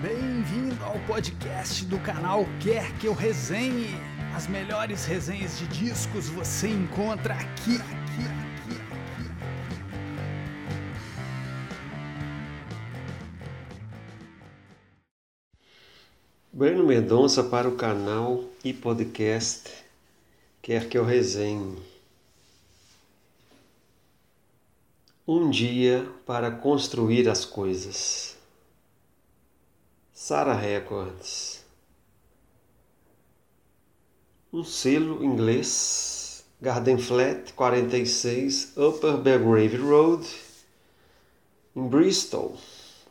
Bem-vindo ao podcast do canal Quer Que Eu Resenhe. As melhores resenhas de discos você encontra aqui, aqui, aqui, aqui. Breno Mendonça para o canal e podcast Quer Que Eu Resenhe. Um dia para construir as coisas. Sarah Records. Um selo inglês, Garden Flat 46, Upper Belgrave Road, em Bristol,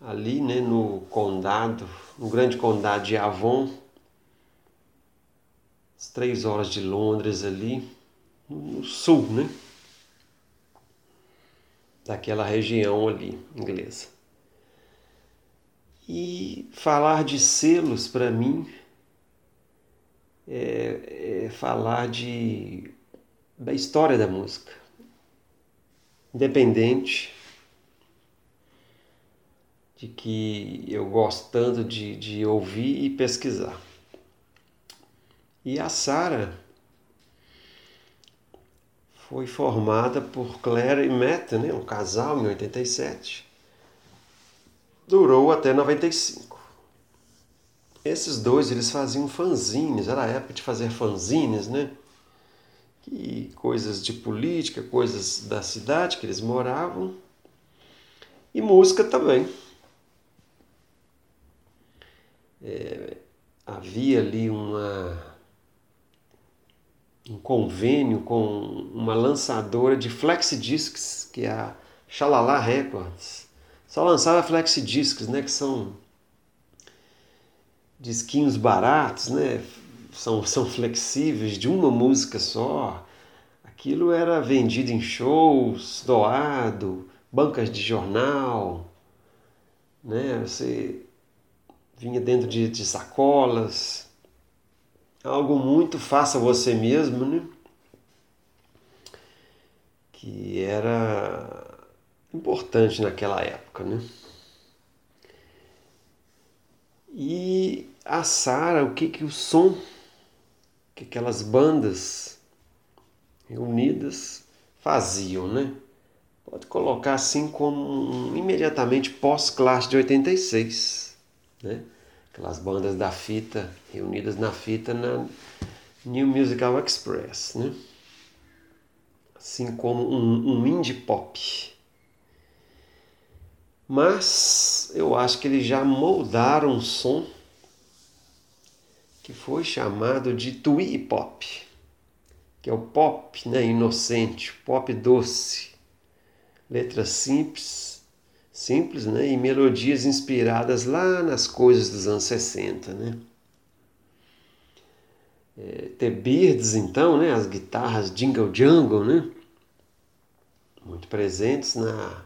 ali né, no condado, no grande condado de Avon, as três horas de Londres ali, no sul, né? daquela região ali inglesa. E falar de selos para mim é, é, falar de, da história da música, independente de que eu gosto tanto de, de ouvir e pesquisar. E a Sara foi formada por Claire e Matt, né, um casal em 87. Durou até 95. Esses dois eles faziam fanzines, era a época de fazer fanzines, né? E coisas de política, coisas da cidade que eles moravam e música também. É, havia ali uma um convênio com uma lançadora de flexidiscs, que é a Xalala Records. Só lançava flexidiscs, né, que são disquinhos baratos, né, são, são flexíveis, de uma música só. Aquilo era vendido em shows, doado, bancas de jornal, né, você vinha dentro de, de sacolas, algo muito faça você mesmo, né? Que era importante naquela época, né? E a Sara, o que que o som que aquelas bandas reunidas faziam, né? Pode colocar assim como um, imediatamente pós-classe de 86, né? aquelas bandas da fita reunidas na fita na New Musical Express, né? assim como um, um indie pop. Mas eu acho que eles já moldaram um som que foi chamado de twee pop, que é o pop né, inocente, pop doce, letras simples simples, né? E melodias inspiradas lá nas coisas dos anos 60, né? É, The Beards, então, né? As guitarras Jingle Jungle, né? Muito presentes na,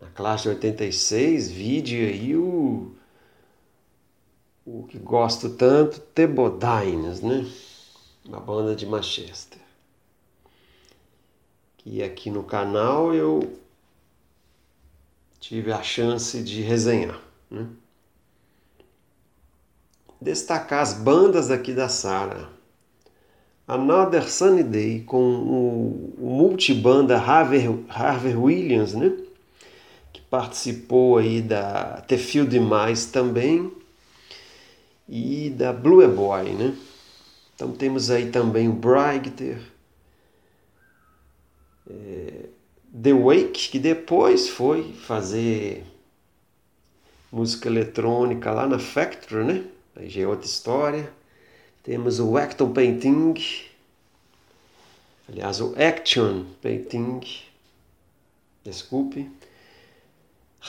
na classe de 86, vide aí o, o que gosto tanto, The Bodines, né? Uma banda de Manchester. Que aqui no canal eu tive a chance de resenhar. Né? Destacar as bandas aqui da Sara. Another Sunny Day com o, o multibanda Harvey, Harvey Williams, né? Que participou aí da The Feel Demais também e da Blue Boy, né? Então temos aí também o Brigter, é, The Wake, que depois foi fazer música eletrônica lá na Factory, né? Aí já é outra história. Temos o Acton Painting, aliás, o Action Painting, desculpe.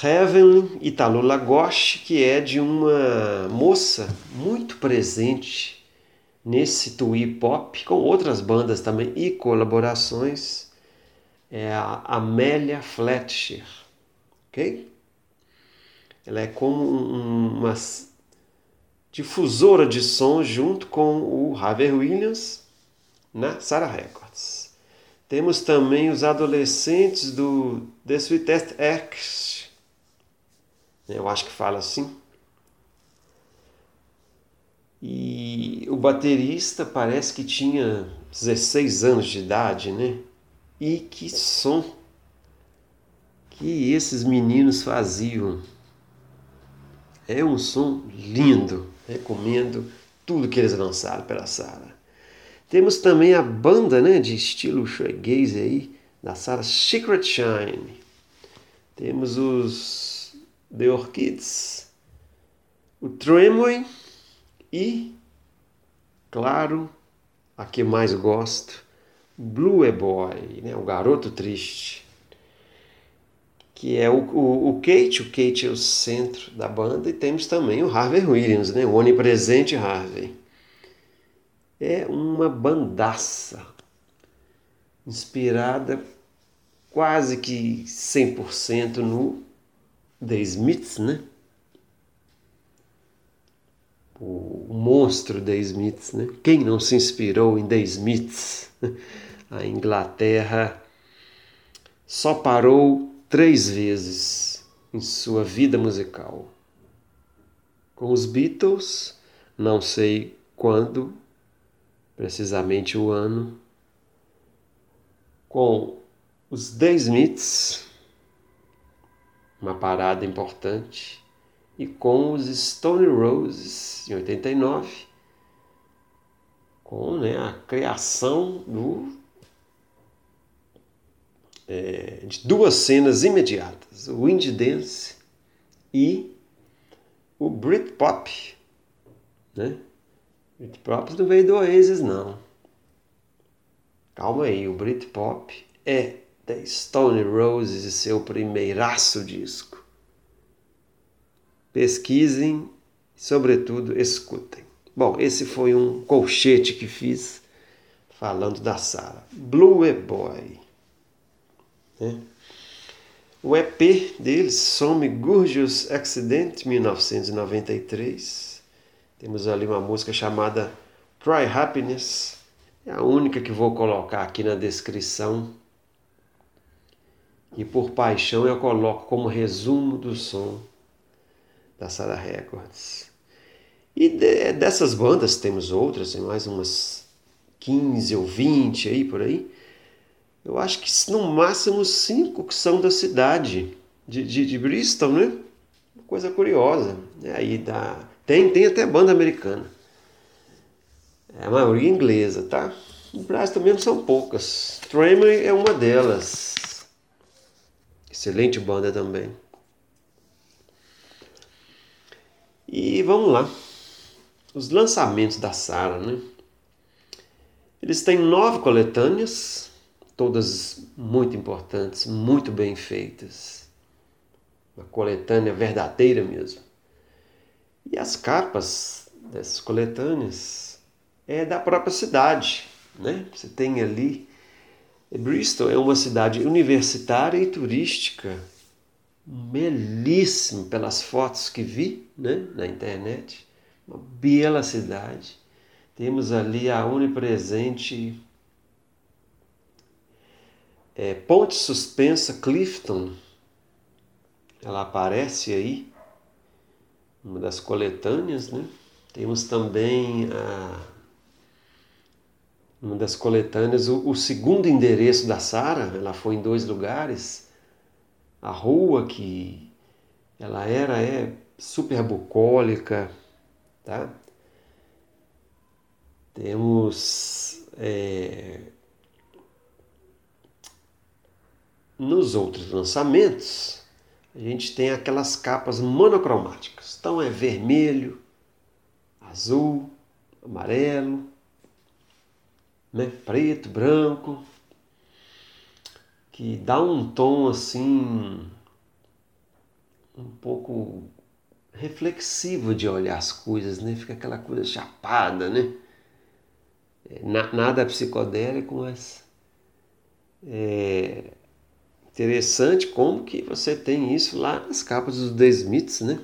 Heaven Italo Lagosche, que é de uma moça muito presente nesse twee pop, com outras bandas também e colaborações é a Amélia Fletcher, ok? Ela é como uma difusora de som junto com o Harvey Williams na Sarah Records. Temos também os adolescentes do The Sweetest X, eu acho que fala assim, o baterista parece que tinha 16 anos de idade, né? E que som que esses meninos faziam. É um som lindo. Recomendo tudo que eles lançaram pela Sara. Temos também a banda né, de estilo shoegaze aí, da Sara Secret Shine. Temos os The Orchids, o Tremway e, claro, a que mais gosto, Blue Boy, né, o garoto triste que é o, o, o, Kate. O Kate é o centro da banda e temos também o Harvey Williams, né? o onipresente Harvey. É uma bandaça inspirada quase que 100% no The Smiths, né? O monstro The Smiths, né? Quem não se inspirou em The Smiths? A Inglaterra só parou três vezes em sua vida musical. Com os Beatles, não sei quando, precisamente o ano. Com os The Smiths, uma parada importante. E com os Stone Roses, em 89, com né, a criação do é, de duas cenas imediatas: o Indie Dance e o Britpop. Né? Britpop não veio do Oasis, não. Calma aí, o Britpop é The Stone Roses e seu primeiraço disco. Pesquisem, sobretudo escutem. Bom, esse foi um colchete que fiz falando da Sara. Blue Boy. Né? O EP deles, Some Gorgeous Accident, 1993. Temos ali uma música chamada Try Happiness. É a única que vou colocar aqui na descrição. E por paixão eu coloco como resumo do som da Sarah Records. E de, dessas bandas temos outras, tem mais umas 15 ou 20 aí por aí. Eu acho que no máximo cinco que são da cidade de, de, de Bristol, né? Coisa curiosa. É aí dá... tem, tem até banda americana. É a maioria inglesa, tá? No Brasil também são poucas. Tremor é uma delas. Excelente banda também. E vamos lá. Os lançamentos da Sara, né? Eles têm nove coletâneas todas muito importantes, muito bem feitas. Uma coletânea verdadeira mesmo. E as capas dessas coletâneas é da própria cidade, né? Você tem ali Bristol é uma cidade universitária e turística, belíssimo pelas fotos que vi, né, na internet. Uma bela cidade. Temos ali a onipresente é, Ponte Suspensa Clifton, ela aparece aí, uma das coletâneas, né? Temos também a, uma das coletâneas, o, o segundo endereço da Sara, ela foi em dois lugares, a rua que ela era é super bucólica, tá? Temos é, Nos outros lançamentos, a gente tem aquelas capas monocromáticas. Então é vermelho, azul, amarelo, né? preto, branco, que dá um tom assim um pouco reflexivo de olhar as coisas, né? Fica aquela coisa chapada, né? É, nada psicodélico, mas é, Interessante como que você tem isso lá nas capas dos The Smiths, né?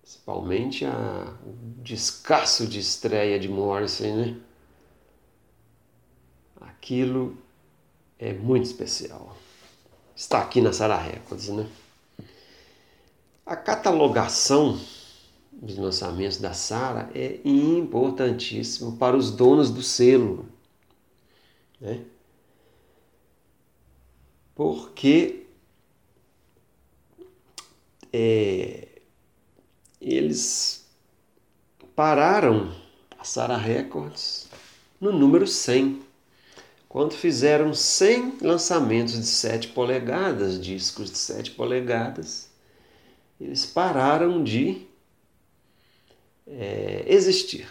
Principalmente a, o descasso de estreia de Morrison, né? Aquilo é muito especial. Está aqui na Sarah Records, né? A catalogação dos lançamentos da Sara é importantíssimo para os donos do selo. Né? Porque é, eles pararam a Sara Records no número 100, quando fizeram 100 lançamentos de 7 polegadas, discos de 7 polegadas, eles pararam de é, existir.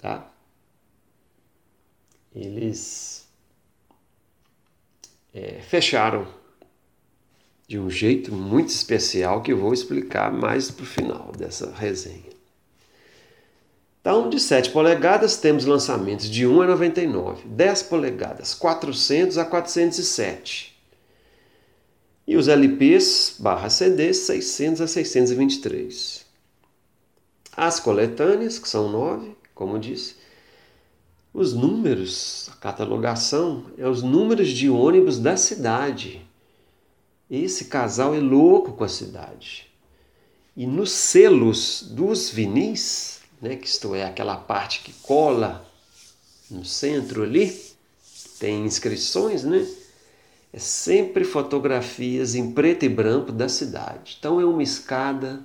Tá? Eles é, fecharam de um jeito muito especial que eu vou explicar mais para o final dessa resenha. Então, de 7 polegadas, temos lançamentos de 1 a 99, 10 polegadas, 400 a 407. E os LPs barra CDs, 600 a 623. As coletâneas, que são 9, como disse. Os números, a catalogação, é os números de ônibus da cidade. Esse casal é louco com a cidade. E nos selos dos vinis, né, que isto é, aquela parte que cola no centro ali, tem inscrições, né? É sempre fotografias em preto e branco da cidade. Então é uma escada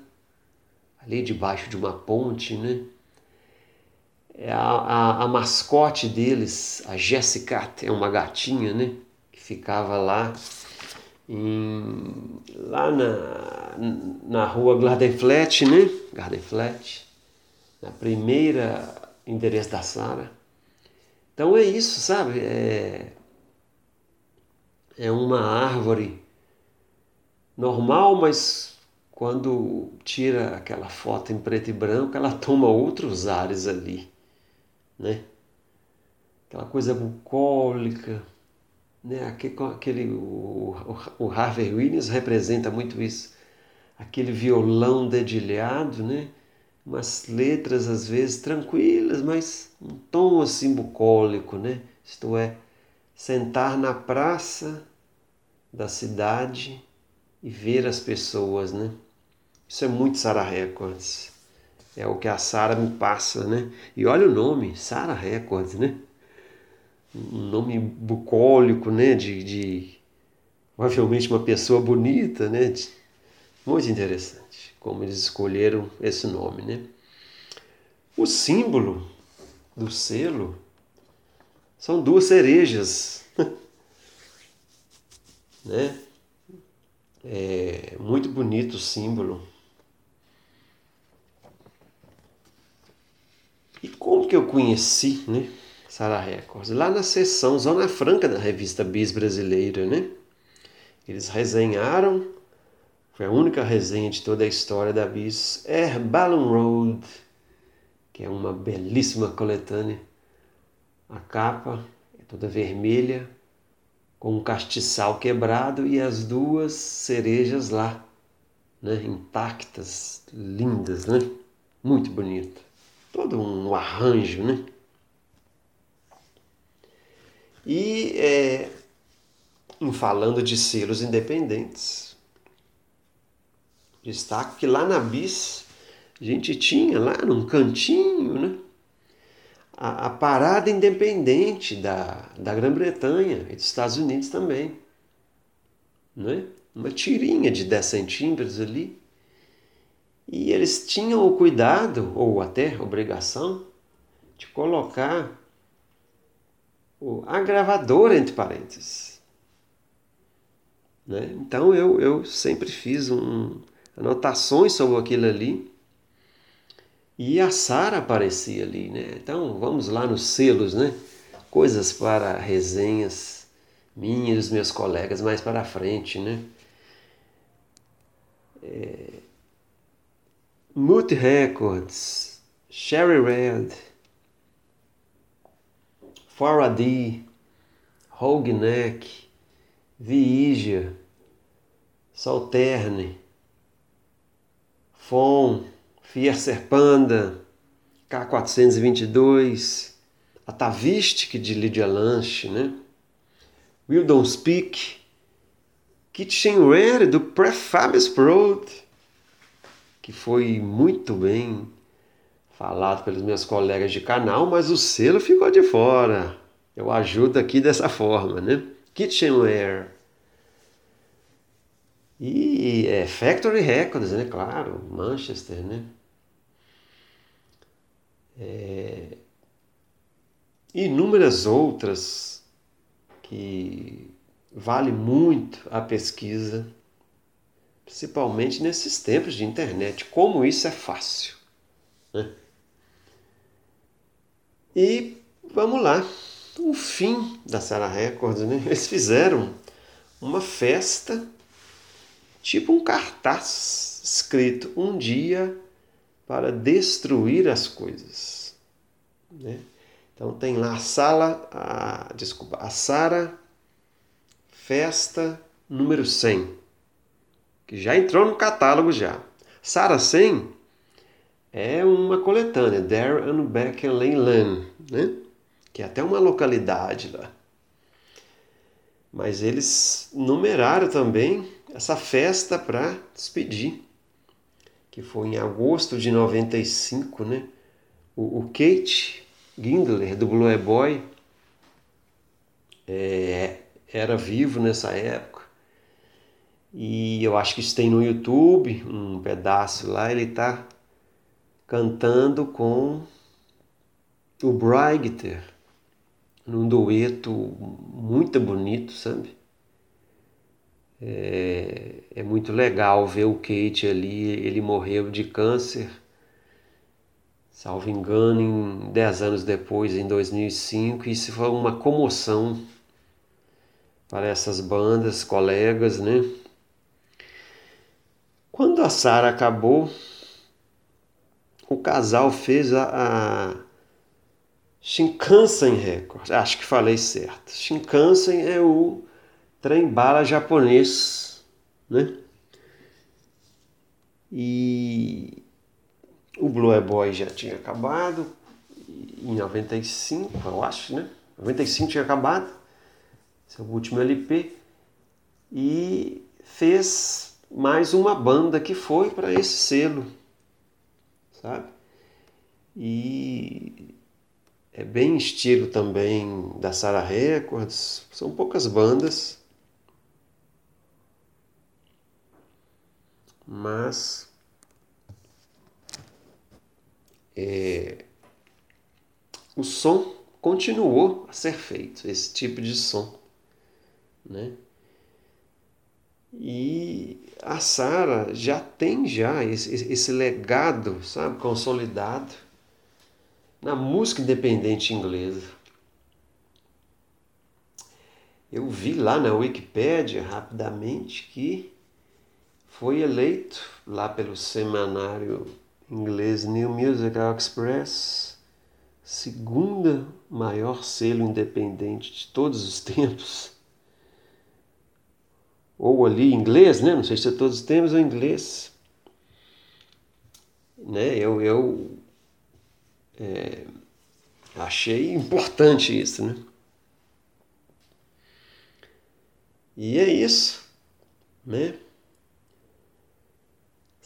ali debaixo de uma ponte, né? É a, a, a mascote deles, a Jessica, é uma gatinha, né? Que ficava lá em, lá na, na rua Gardenflat, né? Gardenflat na primeira endereço da Sara. Então é isso, sabe? É, é uma árvore normal, mas quando tira aquela foto em preto e branco, ela toma outros ares ali, né? Aquela coisa bucólica, né? Aquele, aquele o, o Harvey Williams representa muito isso. Aquele violão dedilhado, né? Umas letras às vezes tranquilas, mas um tom assim bucólico, né? Isto é, sentar na praça da cidade e ver as pessoas, né? Isso é muito Sara Records. É o que a Sara me passa, né? E olha o nome, Sara Records, né? Um nome bucólico, né? De, de provavelmente uma pessoa bonita, né? Muito interessante como eles escolheram esse nome, né? O símbolo do selo são duas cerejas, né? É muito bonito o símbolo. E como que eu conheci, né? Sara Records? Lá na seção Zona Franca da revista Bis Brasileira, né? Eles resenharam foi a única resenha de toda a história da Bis. Air Balloon Road, que é uma belíssima coletânea. A capa é toda vermelha, com um castiçal quebrado e as duas cerejas lá, né, intactas, lindas, né? Muito bonito. Todo um arranjo, né? E é, em falando de selos independentes, Destaco que lá na Bis a gente tinha lá num cantinho, né? A, a parada independente da, da Grã-Bretanha e dos Estados Unidos também. Né? Uma tirinha de 10 centímetros ali. E eles tinham o cuidado, ou até obrigação, de colocar a gravadora entre parênteses. Né? Então eu, eu sempre fiz um, anotações sobre aquilo ali. E a Sara aparecia ali, né? Então vamos lá nos selos, né? Coisas para resenhas minhas e dos meus colegas mais para frente, né? É... Moot Records, Sherry Red, Faraday, Rogue Neck, Viigia, Salterne, FON, Fiercer Panda, K422, a Tavistic de Lydia Lanche, né? Will Don't Speak, Kitchen Rare do Prefabius Road, que foi muito bem falado pelos meus colegas de canal, mas o selo ficou de fora. Eu ajudo aqui dessa forma, né? Kitchenware. E é Factory Records, né? Claro, Manchester, né? É... Inúmeras outras que vale muito a pesquisa, principalmente nesses tempos de internet. Como isso é fácil. Né? E vamos lá, o fim da Sarah Records, né? Eles fizeram uma festa, tipo um cartaz escrito um dia para destruir as coisas, né? Então tem lá a sala, a, desculpa, a Sara Festa número 100, que já entrou no catálogo já. Sara 100 é uma coletânea, There and Back and Lane né? que é até uma localidade lá. Mas eles numeraram também essa festa para despedir, que foi em agosto de 95, né? O, o Kate Gingler, do Blue Boy, é, era vivo nessa época. E eu acho que isso tem no YouTube, um pedaço lá, ele está cantando com o Brigter, num dueto muito bonito, sabe? É, é, muito legal ver o Kate ali, ele morreu de câncer, salvo engano, em 10 anos depois, em 2005, e isso foi uma comoção para essas bandas, colegas, né? Quando a Sara acabou, o casal fez a, a Shinkansen Records, acho que falei certo. Shinkansen é o trem bala japonês, né? E o Blue Boy já tinha acabado em 95, eu acho, né? 95 tinha acabado, seu último LP, e fez mais uma banda que foi para esse selo, sabe? E é bem estilo também da Sarah Records, são poucas bandas, mas é, o som continuou a ser feito, esse tipo de som, né? E a Sara já tem já esse, esse legado, sabe, consolidado na música independente inglesa. Eu vi lá na Wikipédia rapidamente que foi eleito lá pelo semanário inglês New Musical Express, segunda maior selo independente de todos os tempos. Ou ali inglês, né? Não sei se é todos os tempos ou inglês. Né? Eu, eu é, achei importante isso, né? E é isso, né?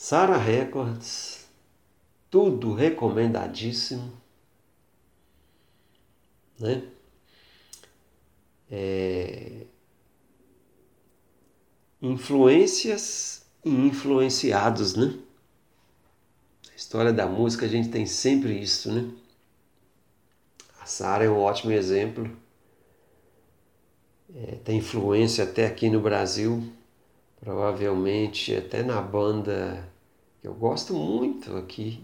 Sara Records, tudo recomendadíssimo, né? É... Influências e influenciados, né? história da música a gente tem sempre isso, né? A Sara é um ótimo exemplo. É, tem influência até aqui no Brasil, provavelmente até na banda que eu gosto muito aqui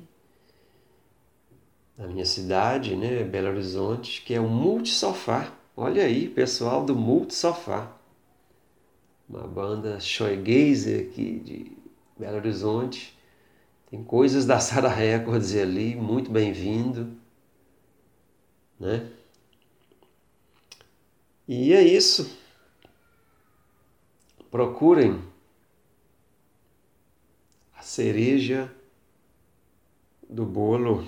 na minha cidade, né, Belo Horizonte, que é o Multi Sofá. Olha aí, pessoal do Multi Sofá. Uma banda shoegazer aqui de Belo Horizonte tem coisas da Sara Records ali, muito bem-vindo, né? E é isso. Procurem a cereja do bolo.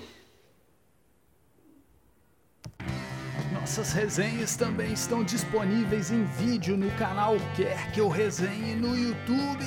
Nossas resenhas também estão disponíveis em vídeo no canal Quer Que Eu Resenhe no YouTube.